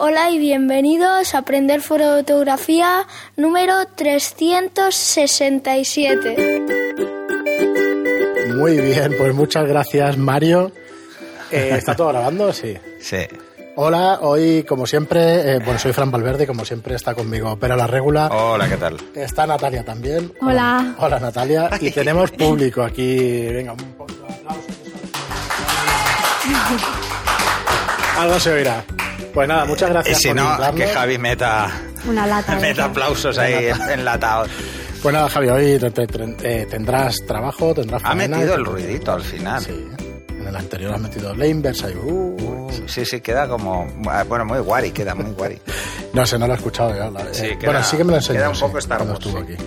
Hola y bienvenidos a Aprender Fotografía número 367. Muy bien, pues muchas gracias Mario. Eh, ¿Está todo grabando? Sí. Sí. Hola, hoy como siempre, eh, bueno, soy Fran Valverde, como siempre está conmigo Pero la Regula. Hola, ¿qué tal? Está Natalia también. Hola. Hola Natalia. Y tenemos público aquí. Venga, un poco de aplausos. Algo se oirá. Pues nada, muchas Y gracias si por no, que Javi meta, Una lata. meta aplausos ahí enlatados. Pues nada, Javi, hoy te- te- te- eh, tendrás trabajo, tendrás Ha faena metido el ruidito al final. Sí. En el anterior has metido la inversa y... uh, Sí, sí, queda como. Bueno, muy guari, queda muy guari. No sé, no lo he escuchado yo. la- Sí, eh, queda- bueno, sí que me lo enseñó. queda un sí, poco Star Wars, estuvo sí. aquí.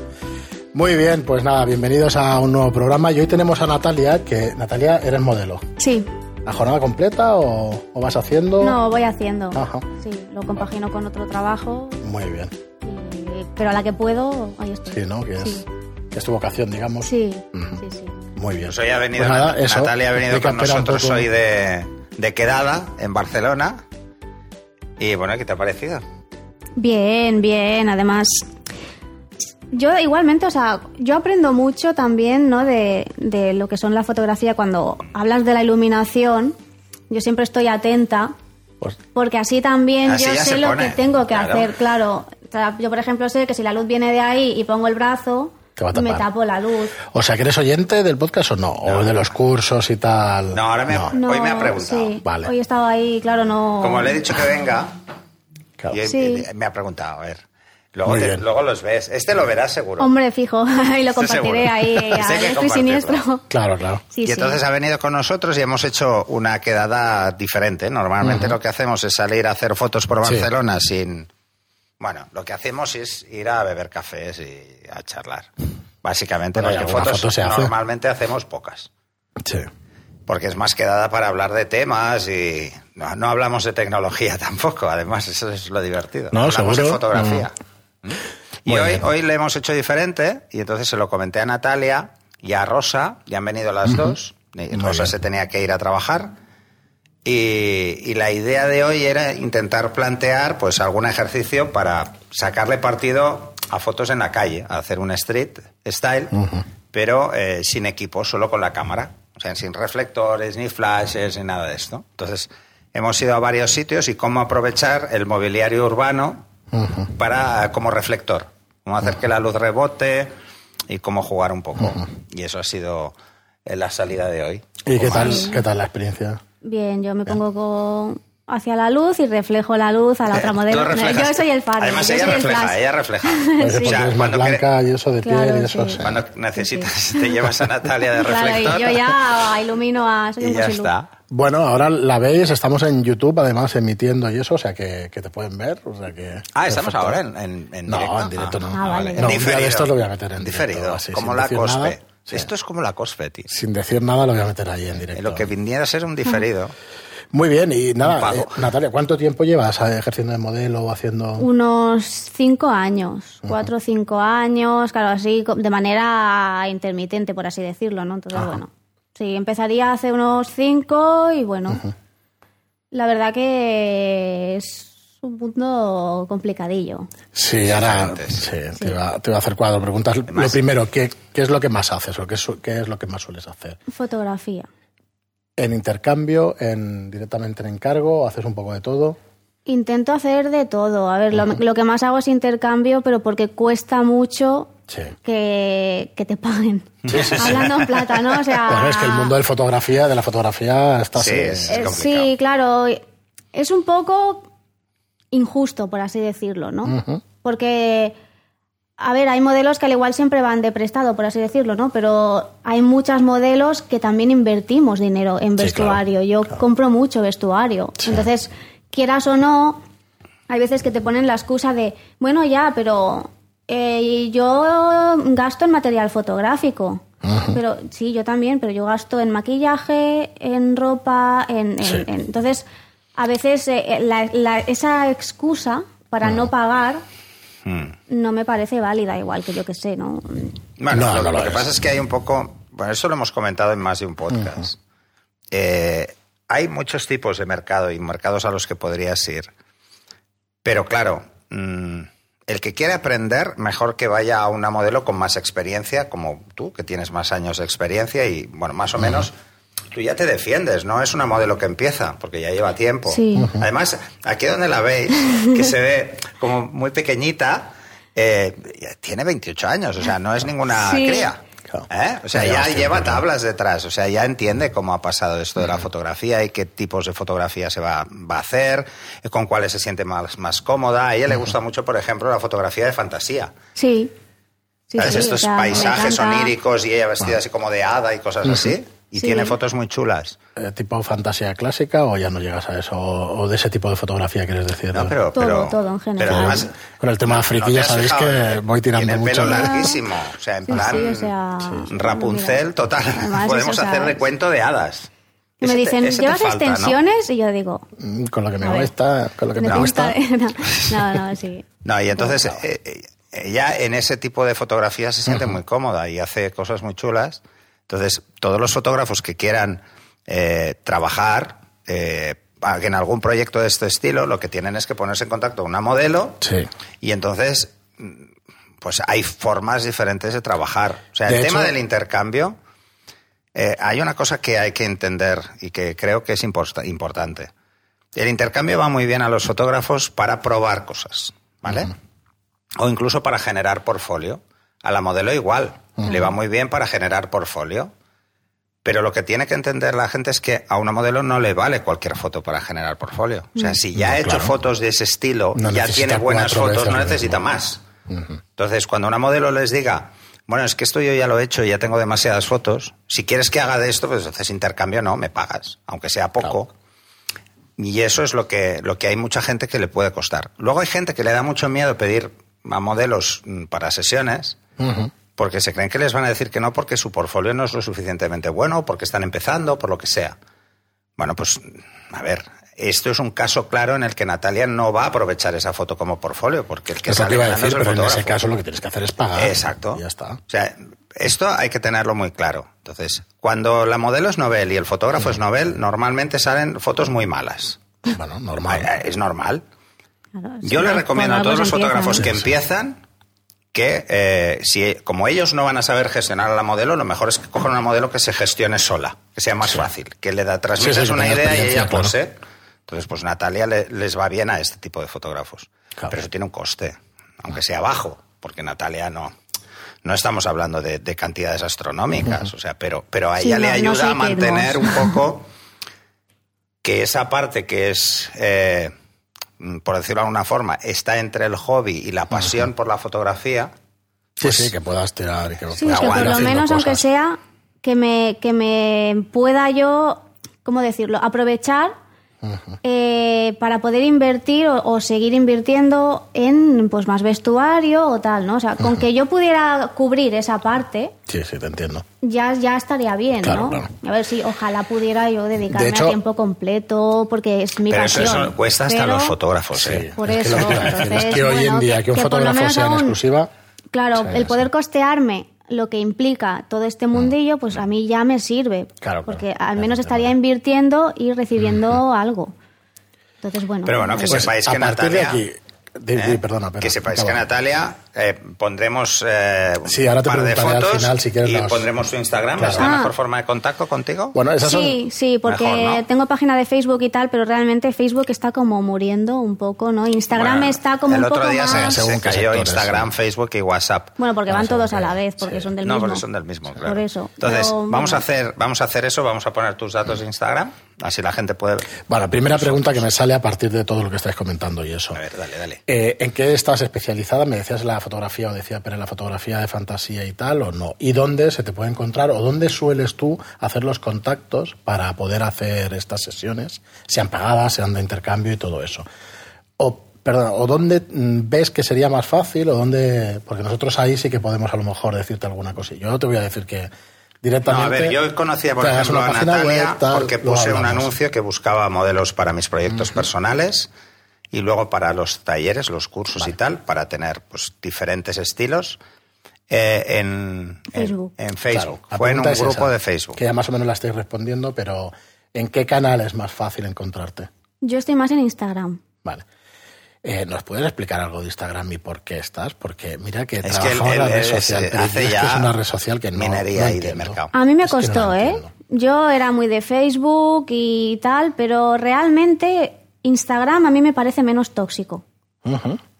Muy bien, pues nada, bienvenidos a un nuevo programa. Y hoy tenemos a Natalia, que Natalia, eres modelo. Sí. ¿La jornada completa o, o vas haciendo? No, voy haciendo. Ajá. Sí, lo compagino con otro trabajo. Muy bien. y- pero a la que puedo, ahí estoy. Sí, ¿no? Que es, Sí. que es tu vocación, digamos. Sí, sí, sí. Muy bien. Pues hoy ha venido. Pues nada, eso. Natalia ha venido con nosotros hoy de, de quedada en Barcelona. Y bueno, ¿qué te ha parecido? Bien, bien. Además, yo igualmente, o sea, yo aprendo mucho también, ¿no? De, de lo que son la fotografía. Cuando hablas de la iluminación, yo siempre estoy atenta. Pues, Porque así también Así yo sé lo pone, que tengo que claro. hacer, claro. O sea, yo, por ejemplo, sé que si la luz viene de ahí y pongo el brazo, me tapo la luz. o sea, que eres oyente del podcast o no? ¿O de los cursos y tal? No, ahora me- No, Hoy me ha preguntado. sí. Vale. Hoy he estado ahí, claro, no. Como le he dicho que venga, Claro. y Sí. me ha preguntado, a ver. Luego, te- luego los ves. Este lo verás seguro. Hombre, fijo, y lo compartiré ahí a que diestro y compartirlo. siniestro. Claro, claro. Sí, y sí. entonces ha venido con nosotros y hemos hecho una quedada diferente. Normalmente lo que hacemos es salir a hacer fotos por Sí. Barcelona sin... Bueno, lo que hacemos es ir a beber cafés y a charlar. Básicamente, porque fotos foto se hace. normalmente hacemos pocas. Sí. Porque es más quedada para hablar de temas y no, no hablamos de tecnología tampoco. Además, eso es lo divertido. No, hablamos seguro. de fotografía. ¿Mm? Y Muy hoy, hoy le hemos hecho diferente y entonces se lo comenté a Natalia y a Rosa, y han venido las dos. Y Rosa se tenía que ir a trabajar. Y, y la idea de hoy era intentar plantear pues algún ejercicio para sacarle partido a fotos en la calle, a hacer un street style, pero eh, sin equipo, solo con la cámara. O sea, sin reflectores, ni flashes, ni nada de esto. Entonces, hemos ido a varios sitios y cómo aprovechar el mobiliario urbano para como reflector. Cómo hacer que la luz rebote y cómo jugar un poco. Y eso ha sido eh, la salida de hoy. ¿Y qué tal, Sí. qué tal la experiencia? Bien, yo me pongo con- hacia la luz y reflejo la luz a la otra modelo. Yo soy el faro. Además, ella refleja, ella refleja. Sí. porque O sea, cuando blanca y eso de piel Claro, y eso. sí. sí. Cuando necesitas, te llevas a Natalia de Claro, y reflector. yo ya ilumino a. Soy y un ya está. Bueno, ahora la veis, estamos en YouTube además emitiendo y eso, o sea que, que te pueden ver. O sea que, Ah, estamos perfecto. ahora en, en, en No, directo. en directo no. Ah, vale. No, un día de estos lo voy a meter en Diferido, directo, así, como la decir cospe. nada. Sí. Esto es como la cospe, tío. Sin decir nada lo voy a meter ahí en directo. Lo que viniera a ser un diferido. Muy bien, y nada, eh, Natalia, ¿cuánto tiempo llevas eh, ejerciendo de modelo o haciendo...? Unos cinco años, cuatro o cinco años, claro, así de manera intermitente, por así decirlo, ¿no? Entonces, bueno, sí, empezaría hace unos cinco y bueno, la verdad que es un mundo complicadillo. Sí, ahora sí, Te, iba a hacer cuatro preguntas. Lo primero, ¿qué, qué es lo que más haces o qué, su- qué es lo que más sueles hacer? Fotografía. ¿En intercambio, en directamente en encargo, haces un poco de todo? Intento hacer de todo. A ver, lo, lo que más hago es intercambio, pero porque cuesta mucho Sí. que, que te paguen. Hablando en plata, ¿no? O sea, Bueno, es que el mundo de fotografía, de la fotografía está Sí, así. es- Eh, sí, claro. Es un poco injusto, por así decirlo, ¿no? Porque, a ver, hay modelos que al igual siempre van de prestado, por así decirlo, ¿no? Pero hay muchas modelos que también invertimos dinero en Sí, vestuario. claro, Yo claro. compro mucho vestuario. Entonces, quieras o no, hay veces que te ponen la excusa de, bueno, ya, pero eh, yo gasto en material fotográfico. Pero sí, yo también, pero yo gasto en maquillaje, en ropa, en, en- Sí. en- entonces a veces eh, la- la- esa excusa para no pagar Hmm. no me parece válida, igual que yo que sé, ¿no? Bueno, No, lo, no lo lo que es. pasa es que hay un poco. Bueno, eso lo hemos comentado en más de un podcast. Eh, hay muchos tipos de mercado y mercados a los que podrías ir. Pero claro, mm, el que quiere aprender, mejor que vaya a una modelo con más experiencia, como tú, que tienes más años de experiencia y, bueno, más o menos, tú ya te defiendes, no es una modelo que empieza, porque ya lleva tiempo. Sí. Además, aquí donde la veis, que se ve como muy pequeñita, eh, tiene 28 años, o sea, no es ninguna Sí. cría. Claro. ¿Eh? O sea, Ya lleva tablas detrás, o sea, ya entiende cómo ha pasado esto de la fotografía y qué tipos de fotografía se va, va a hacer, y con cuáles se siente más, más cómoda. A ella le gusta mucho, por ejemplo, la fotografía de fantasía. Sí. Sí, sí, o Estos sea, paisajes oníricos y ella vestida así como de hada y cosas así. Y Sí. tiene fotos muy chulas. Eh, ¿Tipo fantasía clásica o ya no llegas a eso? ¿O de ese tipo de fotografía quieres decir? No, pero, Todo, pero, todo en general. pero además, Con el tema friki ¿no ya sabéis que voy tirando Tiene mucho. pelo de- larguísimo. O sea, en Sí, plan sí, o sea, Rapunzel total. Además, Podemos eso, o sea, hacer de cuento de hadas. Y me dicen, te ¿llevas falta, ¿no? extensiones? Y yo digo, Mm, Con lo que me cuesta, con lo que me "Me cuesta. No, no, sí. No, y entonces eh, eh, ella en ese tipo de fotografía se siente muy cómoda y hace cosas muy chulas. Entonces, todos los fotógrafos que quieran eh, trabajar eh, en algún proyecto de este estilo, lo que tienen es que ponerse en contacto con una modelo Sí. y entonces, mm, pues hay formas diferentes de trabajar. O sea, De el tema del intercambio, eh, hay una cosa que hay que entender y que creo que es importa- importante. El intercambio va muy bien a los fotógrafos para probar cosas, ¿vale? O incluso para generar portfolio. A la modelo igual, le va muy bien para generar portfolio. Pero lo que tiene que entender la gente es que a una modelo no le vale cualquier foto para generar portfolio. O sea, si ya No, ha hecho claro. fotos de ese estilo, No ya tiene buenas fotos, no necesita más. Entonces, cuando una modelo les diga, bueno, es que esto yo ya lo he hecho, ya tengo demasiadas fotos, si quieres que haga de esto, pues haces intercambio, no, me pagas, aunque sea poco. Y eso es lo que, lo que hay mucha gente que le puede costar. Luego hay gente que le da mucho miedo pedir a modelos mm, para sesiones Porque se creen que les van a decir que no porque su portfolio no es lo suficientemente bueno, porque están empezando, por lo que sea. Bueno, pues a ver, esto es un caso claro en el que Natalia no va a aprovechar esa foto como portfolio, porque el que sale iba a ganando decir, es el pero en ese fotógrafo. caso lo que tienes que hacer es pagar. Exacto. Y ya está. O sea, esto hay que tenerlo muy claro. Entonces, cuando la modelo es novel y el fotógrafo es novel, normalmente salen fotos muy malas. Bueno, normal. Es normal. Claro, Yo le recomiendo a todos los fotógrafos que Sí, sí. empiezan que eh, si como ellos no van a saber gestionar a la modelo, lo mejor es que cojan una modelo que se gestione sola, que sea más fácil, que le da transmites Sí, sí, que una idea y ella claro. pose. Entonces, pues Natalia le- les va bien a este tipo de fotógrafos. Claro. Pero eso tiene un coste, aunque sea bajo, porque Natalia no. No estamos hablando de, de cantidades astronómicas, o sea, pero, pero a Sí, ella le no- no ayuda a mantener un poco que esa parte que es, eh, por decirlo de alguna forma, está entre el hobby y la pasión por la fotografía. Sí, pues- sí, que puedas tirar y que Sí, que por lo menos, aunque cosas. sea, que me, que me pueda yo, ¿cómo decirlo?, aprovechar eh, para poder invertir o, o seguir invirtiendo en pues más vestuario o tal, ¿no? O sea, con que yo pudiera cubrir esa parte, Sí, sí, te entiendo. ya, ya estaría bien, Claro, ¿no? claro. A ver si ojalá pudiera yo dedicarme hecho- a tiempo completo, porque es mi Pero eso, pasión. eso cuesta hasta Pero- los fotógrafos, Sí, ¿eh? Por es eso, que es que hoy en bueno, día que un que fotógrafo sea en exclusiva. Claro, Sí, el sí. poder costearme lo que implica todo este mundillo, pues a mí ya me sirve. Mm. Claro, porque claro. al menos estaría invirtiendo y recibiendo algo. Entonces, bueno. Pero bueno, que Pues, sepáis a que partir de Natalia... aquí- di- di, ¿eh? perdona, pero que sepáis acaba. que Natalia eh, pondremos eh, Sí, ahora te un par de preguntaré al fotos final si quieres y las- pondremos su Instagram. Claro. ¿Es la Ah. mejor forma de contacto contigo? Bueno, esas son. Sí, sí, porque Mejor, ¿no? tengo página de Facebook y tal, pero realmente Facebook está como muriendo un poco, ¿no? Instagram Bueno, está como el un poco otro día se- más... se, Según qué cayó sectores, Instagram, sí. Facebook y WhatsApp. Bueno, porque van según todos a la vez, porque sí. son del no, mismo. porque son del mismo, claro. Por eso. Entonces, Pero, vamos, a bueno. hacer, vamos a hacer eso, vamos a poner tus datos de Instagram, así la gente puede ver. Bueno, primera pregunta que me sale a partir de todo lo que estáis comentando y eso. A ver, dale, dale. Eh, ¿En qué estás especializada? ¿Me decías la fotografía o decía pero la fotografía de fantasía y tal o no? ¿Y dónde se te puede encontrar o dónde sueles tú hacer los contactos para poder hacer estas sesiones, sean pagadas, sean de intercambio y todo eso? O, perdón, ¿o dónde mm, ves que sería más fácil o dónde...? Porque nosotros ahí sí que podemos a lo mejor decirte alguna cosa. Yo no te voy a decir que No, directamente... a ver, yo conocía, por ejemplo, una a Natalia web, tal, porque puse un anuncio que buscaba modelos para mis proyectos personales y luego para los talleres, los cursos y tal, para tener pues diferentes estilos eh, en, en- Facebook. En, Claro, Facebook. la Fue en un es grupo esa, de Facebook. Que ya más o menos la estáis respondiendo, pero ¿en qué canal es más fácil encontrarte? Yo estoy más en Instagram. Vale. Eh, ¿Nos puedes explicar algo de Instagram y por qué estás? Porque mira que Es que trabajamos la red social, pero hace yo es que ya es una red social que no, minería no ahí de entiendo. mercado. A mí me Es que no costó, ¿eh? entiendo. Yo era muy de Facebook y tal, pero realmente Instagram a mí me parece menos tóxico.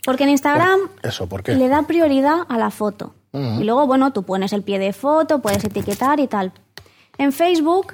Porque en Instagram Eso, ¿por qué? le da prioridad a la foto. Y luego, bueno, tú pones el pie de foto, puedes etiquetar y tal. En Facebook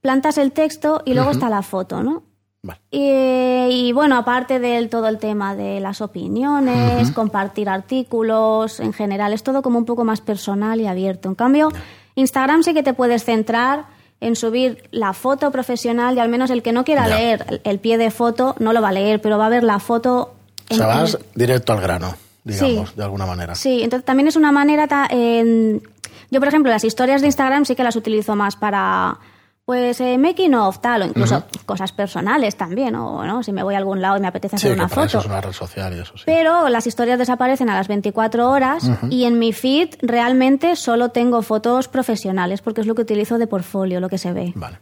plantas el texto y luego está la foto, ¿no? Vale. Y, y, bueno, aparte del todo el tema de las opiniones, compartir artículos, en general, es todo como un poco más personal y abierto. En cambio, Instagram sí que te puedes centrar en subir la foto profesional y al menos el que no quiera Ya. leer el- el pie de foto no lo va a leer, pero va a ver la foto. O sea, vas en- directo al grano, digamos, Sí. de alguna manera. Sí, entonces también es una manera... ta- en- Yo, por ejemplo, las historias de Instagram sí que las utilizo más para, pues, eh, making of, tal, o incluso cosas personales también, o ¿no? si me voy a algún lado y me apetece Sí, hacer que una para eso foto. es una red social y eso sí. Pero las historias desaparecen a las 24 horas y en mi feed realmente solo tengo fotos profesionales porque es lo que utilizo de portfolio, lo que se ve. Vale.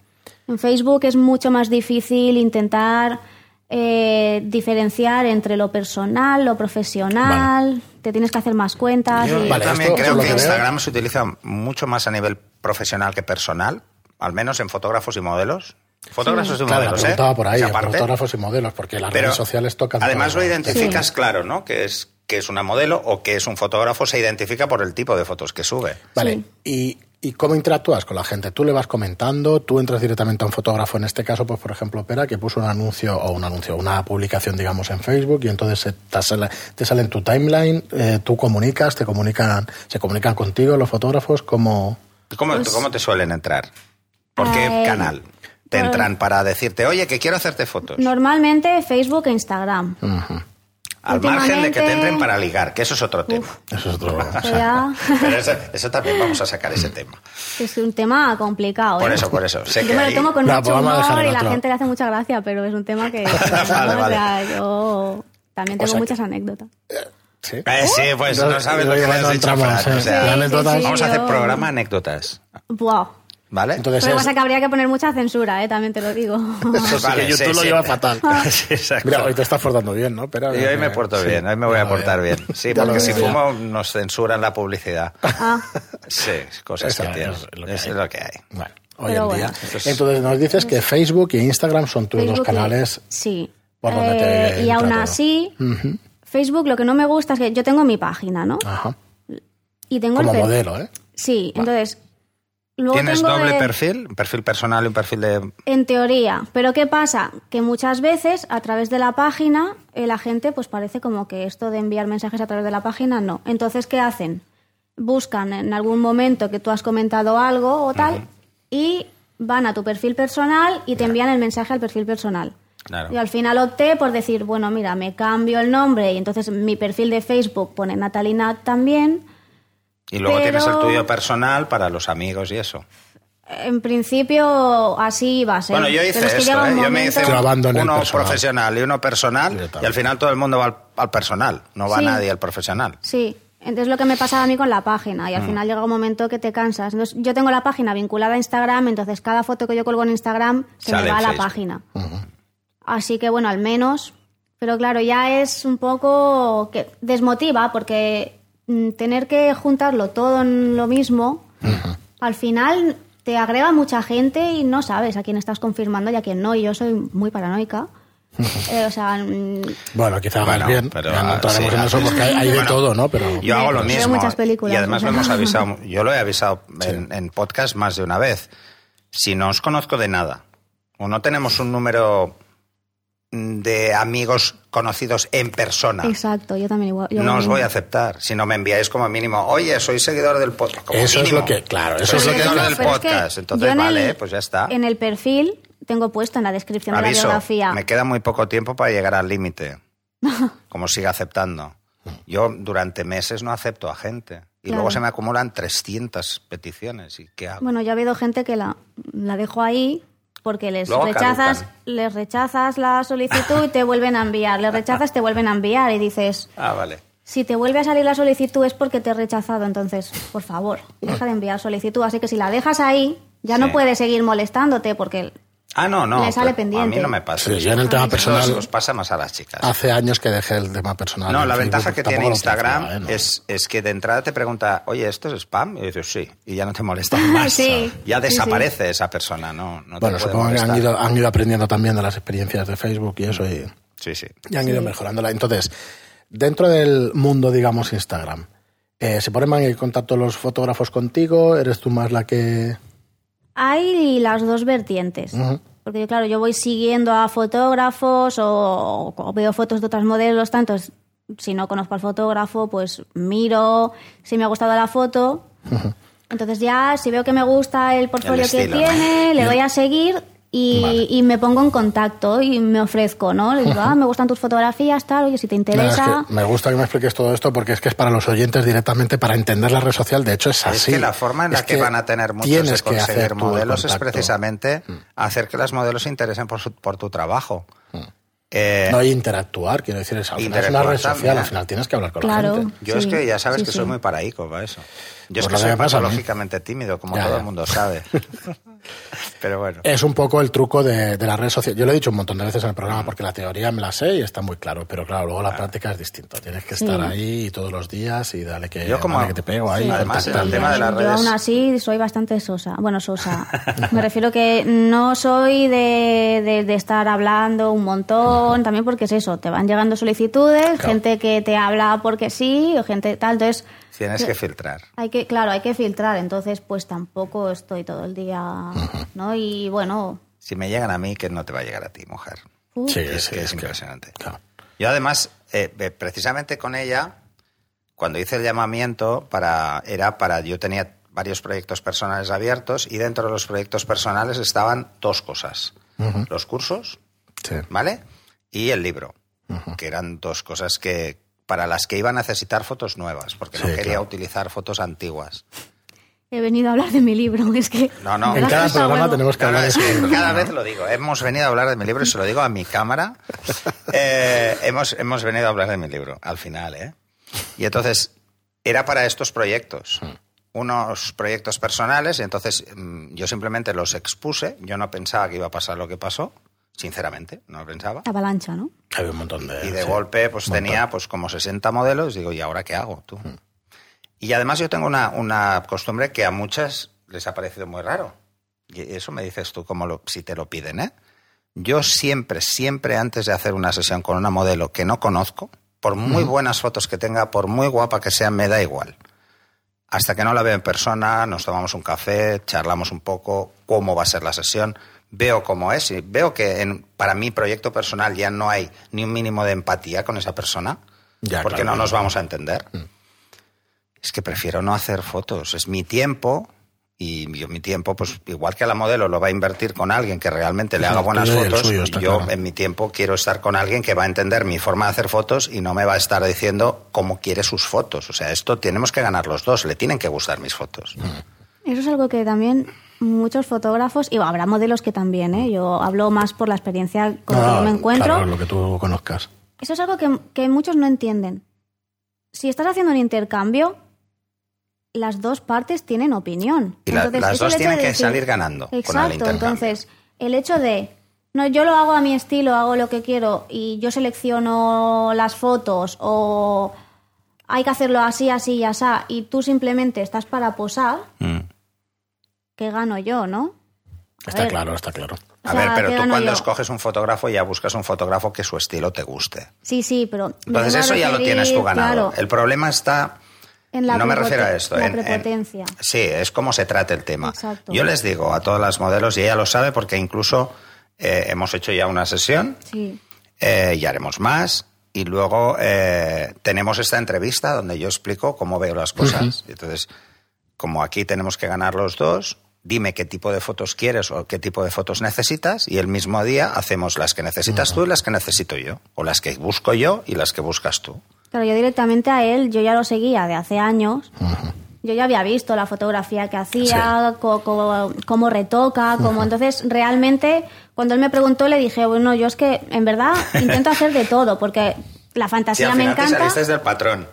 En Facebook es mucho más difícil intentar eh, diferenciar entre lo personal, lo profesional, te tienes que hacer más cuentas. Yo y- Vale, también esto, creo que Instagram se utiliza mucho más a nivel profesional que personal, al menos en fotógrafos y modelos. Fotógrafos y Claro, la modelos, ¿eh? preguntaba por ahí, fotógrafos y modelos, porque las Pero redes sociales tocan Además lo identificas Sí. claro, ¿no? Que es que es una modelo o que es un fotógrafo, se identifica por el tipo de fotos que sube. Vale, y, ¿y cómo interactúas con la gente? ¿Tú le vas comentando? ¿Tú entras directamente a un fotógrafo? En este caso, pues por ejemplo, Pera, que puso un anuncio, o un anuncio, una publicación, digamos, en Facebook, y entonces te sale, te sale en tu timeline, eh, tú comunicas, te comunican, se comunican contigo los fotógrafos, como... ¿Cómo, Pues- cómo te suelen entrar? ¿Por qué Eh, canal? Te pues- entran para decirte, oye, que quiero hacerte fotos. Normalmente Facebook e Instagram. Al margen de que te entren para ligar, que eso es otro tema. Eso es otro... O sea, Pero eso, eso también vamos a sacar ese tema. es un tema complicado. Por ¿eh? eso, por eso. Sé Yo que me lo ahí- tomo con No, mucho pues humor y la gente le hace mucha gracia, pero es un tema que... Vale, o vale. sea, yo también O tengo sea muchas anécdotas. ¿Sí? Eh, sí, pues No, no sabes lo que has dicho, o eh. sea, Sí, anécdotas. sí, Vamos a hacer programa anécdotas, Wow. ¿Vale? Entonces Lo que es- pasa es que habría que poner mucha censura, ¿eh? también te lo digo. Eso sí Vale, que YouTube sí, lo sí. lleva fatal. Sí, exacto. Mira, hoy te estás portando bien, ¿no? Pero, Y hoy me porto sí, bien, hoy me voy a portar bien. Sí, porque si fumo nos censuran la publicidad. Ah, Sí, cosas Esa que es tienen. lo que Es hay. lo que hay. Bueno, hoy Pero en día. bueno. Entonces- Entonces nos dices que Facebook y Instagram son tus dos Facebook y- canales. Sí. por donde te Eh, y entra aún todo. así, Facebook lo que no me gusta es que yo tengo mi página, ¿no? Ajá. Y tengo Como el modelo, ¿eh? Sí, entonces... Luego ¿Tienes doble de- perfil? ¿Un perfil personal y un perfil de...? En teoría. Pero ¿qué pasa? Que muchas veces a través de la página eh, la gente pues parece como que esto de enviar mensajes a través de la página no. Entonces, ¿qué hacen? Buscan en algún momento que tú has comentado algo o tal y van a tu perfil personal y te envían el mensaje al perfil personal. Claro. Y al final opté por decir, bueno, mira, me cambio el nombre y entonces mi perfil de Facebook pone Natalinat también. Y luego Pero- tienes el tuyo personal para los amigos y eso. En principio así va a ser. Bueno, yo hice Pero es que esto, ¿eh? Yo me hice uno personal. profesional y uno personal y al final todo el mundo va al, al personal, no va Sí. nadie al profesional. Sí, entonces lo que me pasaba a mí con la página Mm. y al final llega un momento que te cansas. Entonces yo tengo la página vinculada a Instagram, entonces cada foto que yo colgo en Instagram se Sale me va a la Facebook. página. Así que bueno, al menos, pero claro, ya es un poco que desmotiva porque mm, tener que juntarlo todo en lo mismo, al final te agrega mucha gente y no sabes a quién estás confirmando y a quién no. Y yo soy muy paranoica. Eh, o sea, mm, Bueno, quizá Bueno, bien. pero, ah, sí, en eso porque hay, hay de bueno, todo, ¿no? Pero Yo hago lo Veo mismo. muchas películas, y además o lo hemos avisado, yo lo he avisado en, en podcast más de una vez. Si no os conozco de nada, o no tenemos un número mm, de amigos conocidos en persona, exacto, yo también igual. yo no os voy a aceptar. Si no me enviáis como mínimo, oye, soy seguidor del podcast. Como Eso es lo que- claro, eso Soy es lo que- del es que podcast. Entonces, en el- vale, pues ya está. En el perfil tengo puesto en la descripción de la biografía. me queda muy poco tiempo para llegar al límite. Como siga aceptando. Yo durante meses no acepto a gente. Y Claro. luego se me acumulan 300 peticiones. ¿Y qué hago? Bueno, yo ha habido gente que la, la dejo ahí porque les Luego rechazas, caducan. les rechazas la solicitud y te vuelven a enviar. Les rechazas, te vuelven a enviar y dices, Ah, vale. si te vuelve a salir la solicitud es porque te he rechazado. Entonces, por favor, deja de enviar solicitud. Así que si la dejas ahí, ya Sí. no puedes seguir molestándote porque Ah, no, no. Le sale pendiente. A mí no me pasa. Sí, yo en el tema personal os pasa más a las chicas. hace años que dejé el tema personal. No, la Facebook, ventaja que tiene Instagram ¿eh? No. es, es que de entrada te pregunta, oye, ¿esto es spam? Y dices, sí, y ya no te molesta más. Sí, Ya sí, desaparece esa persona, ¿no? Bueno, supongo que han ido, han ido aprendiendo también de las experiencias de Facebook y eso y, Sí, sí. y han ido mejorándola. Entonces, dentro del mundo, digamos, Instagram, eh, ¿se ponen en contacto los fotógrafos contigo? ¿Eres tú más la que...? Hay las dos vertientes. Porque, claro, yo voy siguiendo a fotógrafos o, o veo fotos de otros modelos, tanto si no conozco al fotógrafo, pues miro si me ha gustado la foto. Entonces ya, si veo que me gusta el portfolio que tiene, le doy a seguir y, Vale. y me pongo en contacto y me ofrezco, ¿no? Le digo, ah, me gustan tus fotografías, tal, oye, si te es interesa... que me gusta que me expliques todo esto porque es que es para los oyentes directamente para entender la red social. De hecho, es Es así. que la forma en la Es que, van a tener muchos de tienes que hacer conseguir modelos es contacto. Mm. precisamente hacer que las modelos se interesen por, su- por tu trabajo. Eh, No hay interactuar, quiero decir, es, al final es una red social, también. al final tienes que hablar con Claro. la gente. yo es que ya sabes sí, que sí. soy muy paraico para eso. Yo es Pues que soy patológicamente tímido, como Ya, todo ya. el mundo sabe. Pero bueno. Es un poco el truco de, de la red social. Yo lo he dicho un montón de veces en el programa porque la teoría me la sé y está muy claro, pero claro, luego la práctica es distinto. Tienes que estar ahí todos los días y dale que, Yo como- dale que te pego ahí. Sí. Además, el tema de las Yo redes- aún así soy bastante sosa. Bueno, sosa. Me refiero que no soy de, de- de estar hablando un montón, también porque es eso, te van llegando solicitudes, gente que te habla porque sí, o gente tal, entonces Tienes que filtrar. hay que, claro, hay que filtrar, entonces pues tampoco estoy todo el día, ¿no? Y bueno, Si me llegan a mí, que no te va a llegar a ti, mujer. uh, Sí, Es sí, que es es que- impresionante. claro. Yo además, eh, eh, precisamente con ella, cuando hice el llamamiento, para, era para, yo tenía varios proyectos personales abiertos y dentro de los proyectos personales estaban dos cosas. Los cursos, Sí. ¿vale? Y el libro, que eran dos cosas que para las que iba a necesitar fotos nuevas, porque no quería claro. utilizar fotos antiguas. he venido a hablar de mi libro, es que... No, no. En cada programa tenemos que hablar de es eso. cada vez lo digo. Hemos venido a hablar de mi libro y se lo digo a mi cámara. Eh, hemos, hemos venido a hablar de mi libro, al final, ¿eh? Y entonces, era para estos proyectos. Unos proyectos personales, y entonces mm, yo simplemente los expuse. Yo no pensaba que iba a pasar lo que pasó, sinceramente, no lo pensaba. Avalancha, ¿no? Hay un montón de. Y de sí. golpe, pues tenía pues como 60 modelos. Digo, ¿y ahora qué hago tú? Y además yo tengo una, una costumbre que a muchas les ha parecido muy raro. Y eso me dices tú como lo, si te lo piden, ¿eh? Yo siempre, siempre antes de hacer una sesión con una modelo que no conozco, por muy buenas fotos que tenga, por muy guapa que sea, me da igual. Hasta que no la veo en persona, nos tomamos un café, charlamos un poco, cómo va a ser la sesión, veo cómo es y veo que en, para mi proyecto personal ya no hay ni un mínimo de empatía con esa persona, Ya, porque claro. no nos vamos a entender. Es que prefiero no hacer fotos, es mi tiempo y yo mi tiempo, pues igual que a la modelo lo va a invertir con alguien que realmente le haga buenas fotos, suyo, yo claro. en mi tiempo quiero estar con alguien que va a entender mi forma de hacer fotos y no me va a estar diciendo cómo quiere sus fotos. O sea, esto tenemos que ganar los dos, le tienen que gustar mis fotos. Eso es algo que también muchos fotógrafos, y habrá modelos que también, ¿eh? yo hablo más por la experiencia con la que Ah, yo me encuentro, Claro, lo que tú conozcas. eso es algo que, que muchos no entienden. Si estás haciendo un intercambio, las dos partes tienen opinión. Y la- las dos tienen de que decir- salir ganando con el Exacto, entonces el hecho de, no, yo lo hago a mi estilo, hago lo que quiero y yo selecciono las fotos o hay que hacerlo así, así y así, y tú simplemente estás para posar, Mm. ¿Qué gano yo, no? A Está ver, claro, está claro. o A sea, ver, pero ¿qué tú cuando yo? escoges un fotógrafo ya buscas un fotógrafo que su estilo te guste. Sí, sí, pero... Entonces eso ya lo tienes tú ganado. claro, El problema está... En la no me refiero a esto. la en- en- prepotencia. sí, es como se trata el tema. Exacto. Yo les digo a todas las modelos, y ella lo sabe porque incluso eh, hemos hecho ya una sesión, Sí. eh, y haremos más, y luego eh, tenemos esta entrevista donde yo explico cómo veo las cosas. Y Entonces, como aquí tenemos que ganar los dos, dime qué tipo de fotos quieres o qué tipo de fotos necesitas, y el mismo día hacemos las que necesitas tú y las que necesito yo, o las que busco yo y las que buscas tú. Claro, yo directamente a él, yo ya lo seguía de hace años. Yo ya había visto la fotografía que hacía, co- cómo retoca, cómo... Entonces, realmente, cuando él me preguntó, le dije, bueno, yo es que, en verdad, intento hacer de todo, porque la Sí, fantasía al me final te encanta. saliste del patrón.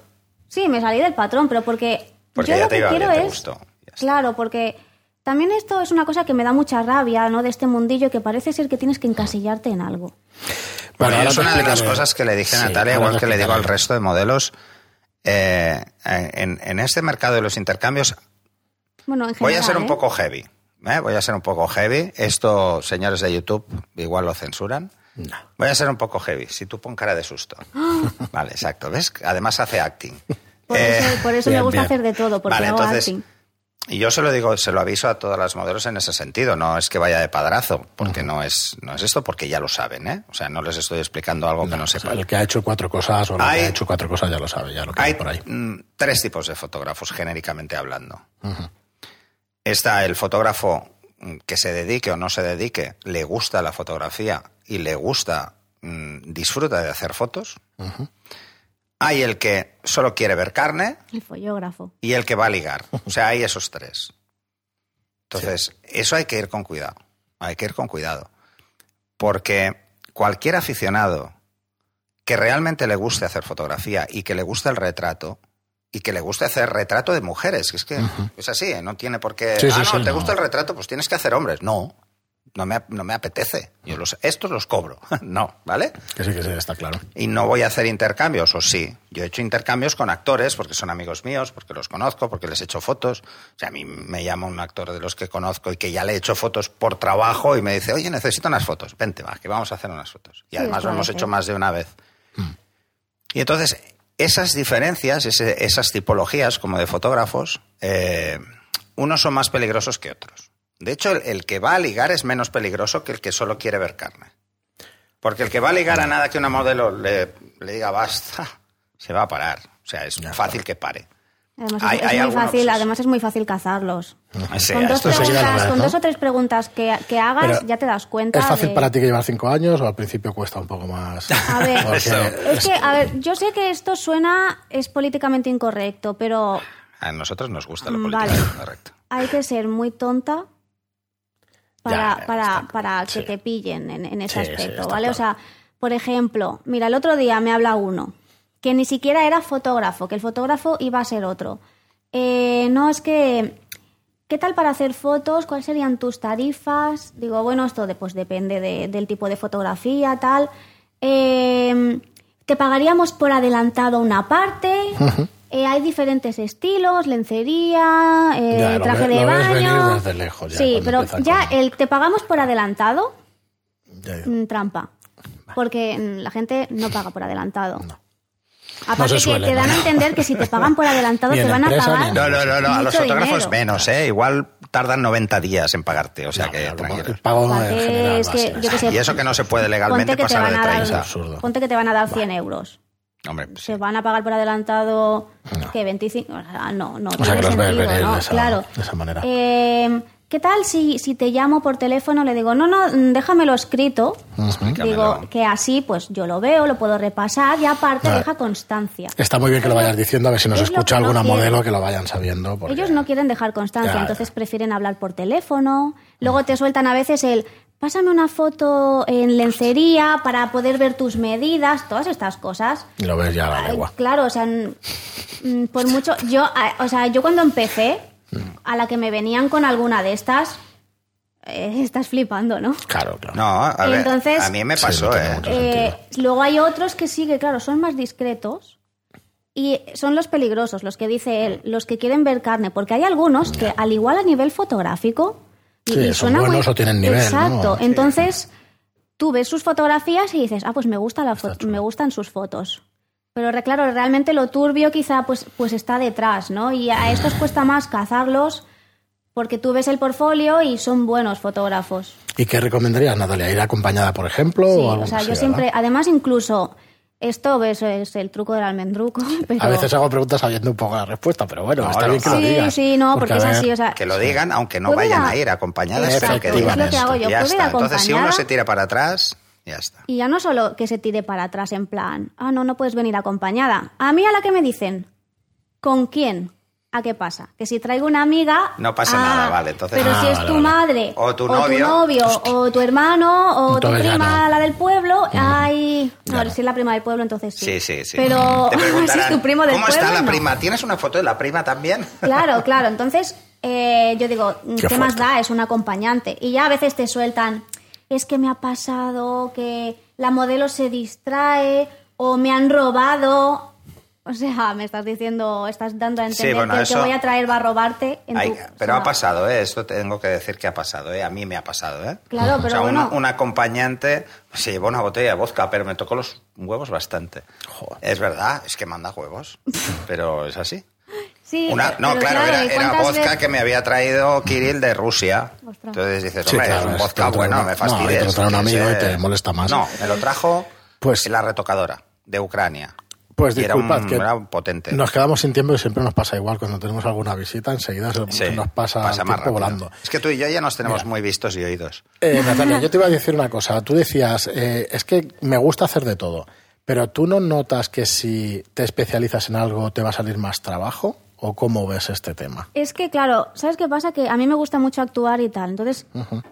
Sí, me salí del patrón, pero porque, Porque yo ya lo te que iba quiero bien, te es... gustó. Ya está. Claro, porque También esto es una cosa que me da mucha rabia, ¿no? De este mundillo que parece ser que tienes que encasillarte en algo. Bueno, es una de las cosas que le dije a Sí, Natalia, igual que le digo al resto de modelos. eh, en, en este mercado de los intercambios Bueno, en voy general, a ser un ¿eh? poco heavy. ¿eh? Voy a ser un poco heavy. Esto, señores de YouTube, igual lo censuran. No. Voy a ser un poco heavy. Si tú pon cara de susto. Vale, exacto. ¿Ves? Además hace acting. Por Eh, eso, por eso me gusta bien. hacer de todo, porque Vale, hago entonces, acting. Y yo se lo digo, se lo aviso a todas las modelos en ese sentido. No es que vaya de padrazo, porque no es, no es esto, porque ya lo saben, ¿eh? O sea, no les estoy explicando algo que no sepan. el que ha hecho cuatro cosas o el Hay- que ha hecho cuatro cosas ya lo sabe, ya lo que hay por ahí. mm, tres tipos de fotógrafos, genéricamente hablando. Está el fotógrafo que se dedique o no se dedique, le gusta la fotografía y le gusta, mm, disfruta de hacer fotos. Hay el que solo quiere ver carne El follógrafo. y el que va a ligar. O sea, hay esos tres. Entonces, eso hay que ir con cuidado. Hay que ir con cuidado. Porque cualquier aficionado que realmente le guste hacer fotografía y que le guste el retrato y que le guste hacer retrato de mujeres, que es que es así, ¿eh? no tiene por qué... Sí, sí, ah, no, sí, ¿te no. gusta el retrato? Pues tienes que hacer hombres. No, no me, no me apetece. Yo los, estos los cobro. no, ¿vale? Que sí, que sí, está claro. y no voy a hacer intercambios, o sí. Yo he hecho intercambios con actores porque son amigos míos, porque los conozco, porque les he hecho fotos. O sea, a mí me llama un actor de los que conozco y que ya le he hecho fotos por trabajo y me dice, oye, necesito unas fotos. Vente, va, que vamos a hacer unas fotos. Y Sí, además lo hemos hecho más de una vez. Y entonces, esas diferencias, ese- esas tipologías como de fotógrafos, eh, unos son más peligrosos que otros. De hecho, el, el que va a ligar es menos peligroso que el que solo quiere ver carne. Porque el que va a ligar a nada que una modelo le, le diga basta, se va a parar. O sea, es fácil que pare. Además, Hay- es, hay muy fácil, además es muy fácil cazarlos. Sí, con, dos o tres preguntas que, que hagas, Pero, ya te das cuenta. ¿Es fácil de- para ti que llevar cinco años o al principio cuesta un poco más? A ver, Porque es que, a ver, yo sé que esto suena, es políticamente incorrecto, pero A nosotros nos gusta lo Mm, políticamente vale. correcto. hay que ser muy tonta para, Ya, para, está- para que te pillen en, en ese Sí, aspecto, ¿vale? O sea, por ejemplo, mira, el otro día me habla uno que ni siquiera era fotógrafo, que el fotógrafo iba a ser otro. Eh, no, es que, ¿qué tal para hacer fotos? ¿Cuáles serían tus tarifas? Digo, bueno, esto de- pues depende de- del tipo de fotografía, tal. Eh, te pagaríamos por adelantado una parte. Eh, hay diferentes estilos, lencería, eh, Ya, traje ve- de baño. desde lejos ya, sí, pero ya con- el te pagamos por adelantado, Ya, ya. mm, trampa. Porque mm, la gente no paga por adelantado. No. Aparte No se que te dan ¿no? a entender que si te pagan por adelantado te van a empresa, pagar. No, no, no, no, a los fotógrafos dinero. menos, ¿eh? Igual tardan 90 días en pagarte, o sea No, que claro, tranquilo. el pago en Aparte, general es que, yo qué sé, Y eso que no se puede legalmente que pasar de a dar- 30. absurdo. Ponte que te van a dar 100 euros. Hombre. Se van a pagar por adelantado que 25. O sea, no, no. O sea, tiene que los ves sentido, ¿no? de esa- claro. de esa manera. Eh, ¿Qué tal si, si te llamo por teléfono? Le digo, no, no, déjamelo escrito. Explícamelo. Digo que así, pues yo lo veo, lo puedo repasar y aparte deja constancia. Está muy bien que lo vayas diciendo, a ver si nos es escucha no alguna modelo que lo vayan sabiendo. porque- Ellos no quieren dejar constancia, Ya, ya. entonces prefieren hablar por teléfono. Luego te sueltan a veces el, pásame una foto en lencería para poder ver tus medidas, todas estas cosas. Y lo ves ya a la legua. Claro, o sea, mm, por mucho. Yo, o sea, yo cuando empecé, a la que me venían con alguna de estas, eh, estás flipando, ¿no? Claro, claro. No, a ver, Entonces- a mí me Sí, pasó, no ¿eh? Eh, luego hay otros que sí que, claro, son más discretos. Y son los peligrosos, los que dice él, los que quieren ver carne, porque hay algunos que, al igual a nivel fotográfico, y, Sí, y son buenos muy- o tienen nivel. Exacto. Entonces, tú ves sus fotografías y dices, ah, pues me gusta la me gustan sus fotos. Pero claro, realmente lo turbio quizá pues, pues está detrás, ¿no? Y a estos cuesta más cazarlos porque tú ves el portfolio y son buenos fotógrafos. ¿Y qué recomendarías, Natalia? ¿Ir acompañada, por ejemplo? Sí, o algo o sea, yo siempre, además incluso, esto ves, es el truco del almendruco, pero... A veces hago preguntas sabiendo un poco la respuesta, pero bueno, No, está no. bien que lo sí, digas. sí, no, porque, a es ver, así, o sea... Que lo digan, aunque no ¿Puedo ir vayan a- a ir acompañadas, Exacto, pero que es digan lo que hago yo, Ya está. Entonces, si uno se tira para atrás, ya está. Y ya no solo que se tire para atrás en plan, ah, no, no puedes venir acompañada. A mí a la que me dicen, ¿con quién? ¿A qué pasa? Que si traigo una amiga... No pasa ah, nada, vale, entonces- Pero Ah, si es vale, tu vale. madre, O tu novio. novio, o tu hermano, o tu Entonces prima, no. la del pueblo, ay... No, no. si es la prima del pueblo, entonces sí. Sí, sí, sí. Pero Te si es tu primo del ¿Cómo pueblo, está la no. prima? ¿Tienes una foto de la prima también? Claro, claro. Entonces, eh, yo digo, ¿qué, Qué más da? Es un acompañante. Y ya a veces te sueltan, es que me ha pasado que la modelo se distrae o me han robado. O sea, me estás diciendo, estás dando a Sí, entender bueno, que eso- voy a traer va a robarte. En Ay, tu- o pero sea, ha pasado, ¿eh? Esto tengo que decir que ha pasado, ¿eh? A mí me ha pasado, ¿eh? Claro, O pero sea, un- bueno. un, acompañante se llevó una botella de vodka, pero me tocó los huevos bastante. Joder. Es verdad, es que manda huevos, pero es así. Sí, Una- no, pero claro, era, ¿y era cuántas vodka veces- que me había traído Kirill de Rusia. Ostras. Entonces dices, Sí, hombre, claro, es un es vodka bueno, me no, fastidies. y te lo trae un amigo y te molesta más. No, me lo trajo Pues- la retocadora de Ucrania. Pues disculpad un- que era potente. nos quedamos sin tiempo y siempre nos pasa igual. Cuando tenemos alguna visita, enseguida se, Sí, nos pasa, pasa el más tiempo rápido. volando. Es que tú y yo ya nos tenemos Mira. muy vistos y oídos. Eh, Natalia, yo te iba a decir una cosa. Tú decías, eh, es que me gusta hacer de todo, pero tú no notas que si te especializas en algo te va a salir más trabajo o cómo ves este tema. Es que, claro, ¿sabes qué pasa? Que a mí me gusta mucho actuar y tal. Entonces,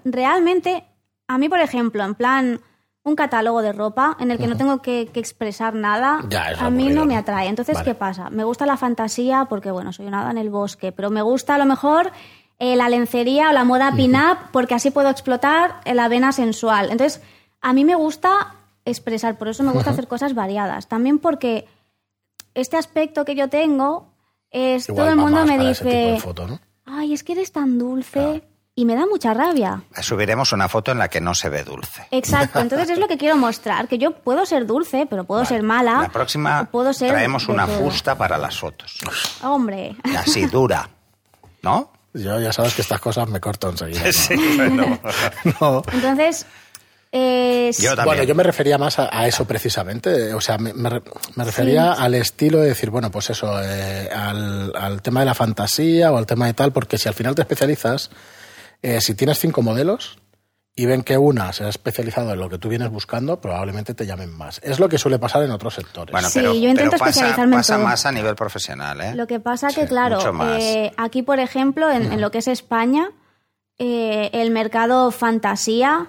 realmente, a mí, por ejemplo, en plan, un catálogo de ropa en el que no tengo que, que expresar nada, Ya, a mí no me atrae. Entonces, Vale. ¿qué pasa? Me gusta la fantasía porque, bueno, soy una hada en el bosque, pero me gusta a lo mejor eh, la lencería o la moda pin-up porque así puedo explotar la vena sensual. Entonces, a mí me gusta expresar, por eso me gusta hacer cosas variadas. También porque este aspecto que yo tengo es Igual todo el mundo me dice, foto, ¿no? ay, es que eres tan dulce y me da mucha rabia. Subiremos una foto en la que no se ve dulce. Exacto, entonces es lo que quiero mostrar, que yo puedo ser dulce, pero puedo ser mala. La próxima o puedo ser traemos una todo. fusta para las fotos. Hombre, Y así dura. ¿No? Yo ya sabes que estas cosas me corto enseguida. ¿no? Sí, bueno. No. entonces... eh, Yo también. Bueno, yo me refería más a, a eso precisamente. O sea, me, me refería al estilo de decir, bueno, pues eso, eh, al, al tema de la fantasía o al tema de tal, porque si al final te especializas, eh, si tienes cinco modelos y ven que una se ha especializado en lo que tú vienes buscando, probablemente te llamen más. Es lo que suele pasar en otros sectores. Bueno, Sí, pero, yo intento pero pasa, especializarme en pasa todo. más a nivel profesional, ¿eh? Lo que pasa Sí, que, claro, eh, aquí, por ejemplo, en, en lo que es España, eh, el mercado fantasía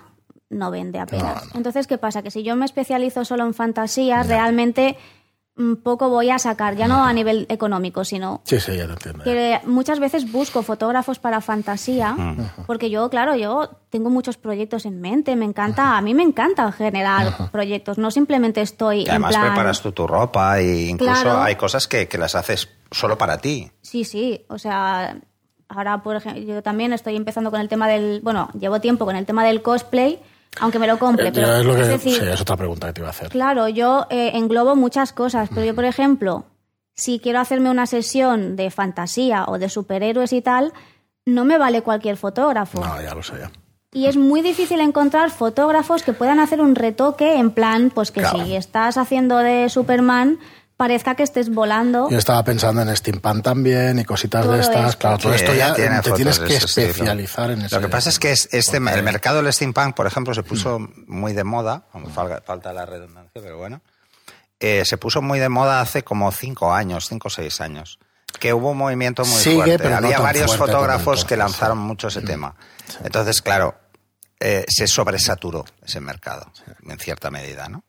no vende apenas. No, no. Entonces, ¿qué pasa? Que si yo me especializo solo en fantasía, realmente poco voy a sacar, ya no a nivel económico, sino Sí, sí, ya te entiendo. ya. que muchas veces busco fotógrafos para fantasía, porque yo, claro, yo tengo muchos proyectos en mente, me encanta, a mí me encanta generar proyectos, no simplemente estoy Y además en plan... preparas tú tu ropa e incluso Claro. hay cosas que, que las haces solo para ti. Sí, sí, o sea, ahora, por ejemplo, yo también estoy empezando con el tema del, bueno, llevo tiempo con el tema del cosplay, aunque me lo compre, Eh, pero es, lo que, es decir, sí, es otra pregunta que te iba a hacer. claro, yo eh, englobo muchas cosas, pero yo, por ejemplo, si quiero hacerme una sesión de fantasía o de superhéroes y tal, no me vale cualquier fotógrafo. No, ya lo sé ya. Y es muy difícil encontrar fotógrafos que puedan hacer un retoque en plan, pues que Claro. si estás haciendo de Superman, parezca que estés volando. Yo estaba pensando en steampunk también y cositas Todo de estas. esto. Claro, todo Sí, esto ya tiene te tienes que especializar en eso. Lo que pasa es que es este, el mercado del steampunk, por ejemplo, se puso muy de moda, aunque falta, la redundancia, pero bueno, eh, se puso muy de moda hace como cinco años, cinco o seis años, que hubo un movimiento muy Sigue, fuerte. pero Había varios fuerte fotógrafos que entonces, lanzaron sí. mucho ese tema. Entonces, claro, eh, se sobresaturó ese mercado, en cierta medida, ¿no?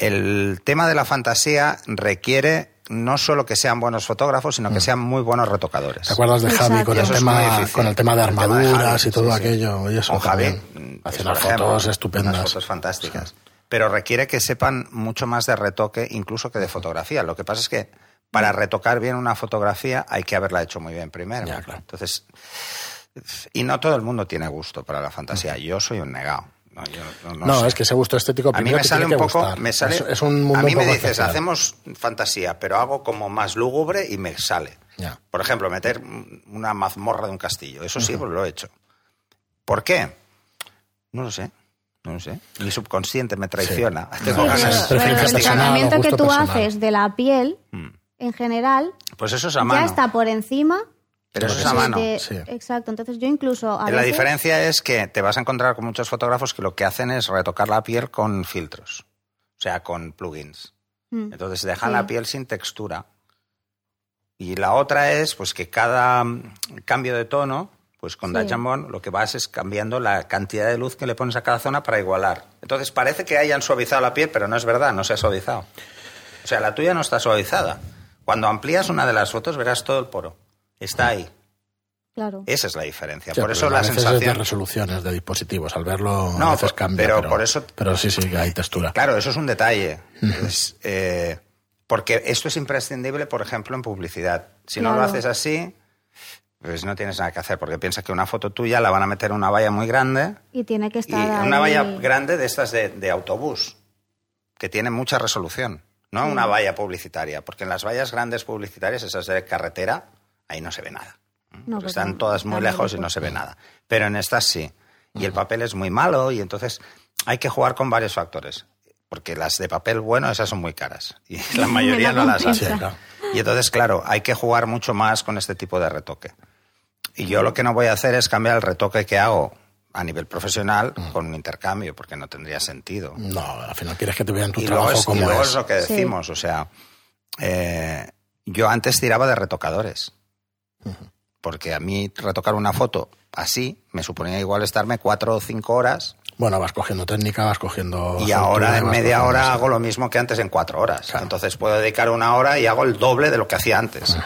El tema de la fantasía requiere no solo que sean buenos fotógrafos, sino que sean muy buenos retocadores. Mm. ¿Te acuerdas de Javi con el, tema, con el tema de El tema de armaduras Javi, y todo sí, aquello? Y eso Con Javi, mm, Hace unas ejemplo, fotos estupendas. Unas fotos fantásticas. Pero requiere que sepan mucho más de retoque, incluso que de fotografía. Lo que pasa es que para retocar bien una fotografía hay que haberla hecho muy bien primero. Ya, claro. Entonces, y no todo el mundo tiene gusto para la fantasía. Yo soy un negado. No, yo no- no No, sé. es que ese gusto estético A mí me sale un poco, gustar. me sale, es, es un mundo a mí me dices, especial. hacemos fantasía, pero hago como más lúgubre y me sale. Ya. Por ejemplo, meter una mazmorra de un castillo. Eso sí, pues lo he hecho. ¿Por qué? No lo sé. No lo sé. Mi subconsciente me traiciona. Tengo Sí, ganas pero- de pero el tratamiento que tú personal. haces de la piel, Mm. en general, Pues eso es a mano. ya está por encima. Pero eso es que a mano. de- sí. Exacto, entonces yo incluso a La veces- diferencia es que te vas a encontrar con muchos fotógrafos que lo que hacen es retocar la piel con filtros. O sea, con plugins. Mm. Entonces dejan Sí. la piel sin textura. Y la otra es pues que cada mm, cambio de tono, pues con Sí. Dajambon lo que vas es cambiando la cantidad de luz que le pones a cada zona para igualar. Entonces parece que hayan suavizado la piel, pero no es verdad, no se ha suavizado. O sea, la tuya no está suavizada. Cuando amplías una de las fotos verás todo el poro. Está ahí. Claro. Esa es la diferencia. Sí, por eso la sensación... de resoluciones de dispositivos. Al verlo No, a veces cambia. pero Pero, por eso- pero sí, sí, hay textura. Claro, eso es un detalle. Es, eh, porque esto es imprescindible, por ejemplo, en publicidad. Si no lo haces así, pues no tienes nada que hacer, porque piensa que una foto tuya la van a meter en una valla muy grande Y tiene que y estar una ahí- valla grande de estas de, de autobús, que tiene mucha resolución, no una valla publicitaria, porque en las vallas grandes publicitarias, esas de carretera, ahí no se ve nada. No, pues están todas muy lejos y no se ve nada. Pero en estas sí. Y el papel es muy malo y entonces hay que jugar con varios factores. Porque las de papel bueno, esas son muy caras. Y la mayoría no las hace. Y entonces, claro, hay que jugar mucho más con este tipo de retoque. Y yo lo que no voy a hacer es cambiar el retoque que hago a nivel profesional con un intercambio, porque no tendría sentido. No, al final quieres que te vean tu y luego, trabajo es, y como luego es. es lo que Sí. decimos, o sea, eh, yo antes tiraba de retocadores, porque a mí retocar una foto así me suponía igual estarme cuatro o cinco horas Bueno, vas cogiendo técnica, vas cogiendo. y ahora en media hora hago lo mismo que antes en cuatro horas. Claro. Entonces puedo dedicar una hora y hago el doble de lo que hacía antes.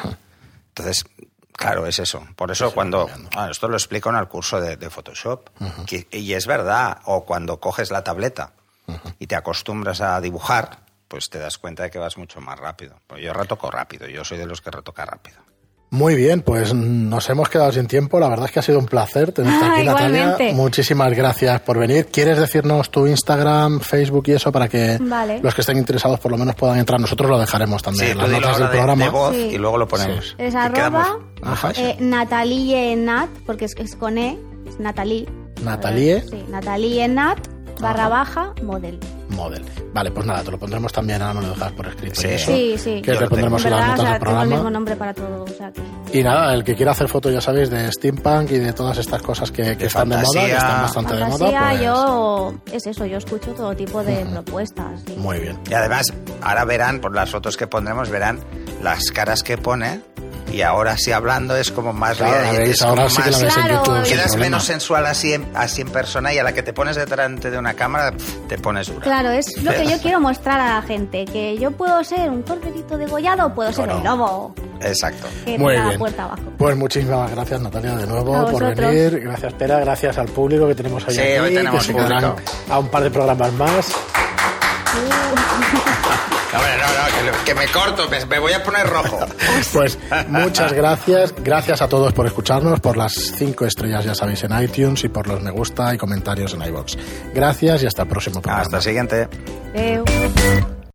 Entonces, claro, es eso. Por eso cuando... ah, esto lo explico en el curso de, de Photoshop. que- y es verdad. O cuando coges la tableta y te acostumbras a dibujar, pues te das cuenta de que vas mucho más rápido. Pues yo retoco rápido. Yo soy de los que retoca rápido. Muy bien, pues nos hemos quedado sin tiempo. La verdad es que ha sido un placer tenerte Ah, aquí, Natalia. Muchísimas gracias por venir. ¿Quieres decirnos tu Instagram, Facebook y eso para que Vale. los que estén interesados por lo menos puedan entrar? Nosotros lo dejaremos también Sí, en las notas del de, programa. de voz Sí. y luego lo ponemos. Sí. Es arroba eh, Natalie Nat, porque es, es con E, es Natalie. Natalie. Sí, Natalie Nat, barra baja, model. Model. Vale, pues nada, te lo pondremos también, ahora me lo dejas por escrito. Sí. eso, Sí, sí. Que te pondremos En las notas o sea, del tengo el mismo programa. nombre para todo. O sea que... Y nada, el que quiera hacer fotos, ya sabéis, de steampunk y de todas estas cosas que, que están de moda, que fantasía. están bastante de Fantasía, moda, pues yo, es eso, yo escucho todo tipo de propuestas. sí. muy bien. Y además, ahora verán, por las fotos que pondremos, verán las caras que pone. Y ahora sí hablando es como más Claro, la real, veis, es ahora como sí que la más- veis en Claro, YouTube. Quedas problema. menos sensual así en, así en persona y a la que te pones delante de una cámara te pones dura. Claro, es lo que yo quiero mostrar a la gente, que yo puedo ser un corderito degollado o puedo ser No, el lobo Exacto. que Muy tira la bien. puerta abajo. Pues muchísimas gracias, Natalia, de nuevo por venir. Gracias, Pera. Gracias al público que tenemos hoy Sí, aquí. hoy tenemos que se a un par de programas más. No, hombre, no, no, que, me corto, me, me voy a poner rojo. Pues muchas gracias. Gracias a todos por escucharnos, por las cinco estrellas, ya sabéis, en iTunes y por los me gusta y comentarios en iBox. Gracias y hasta el próximo programa. Hasta el siguiente. Adeu.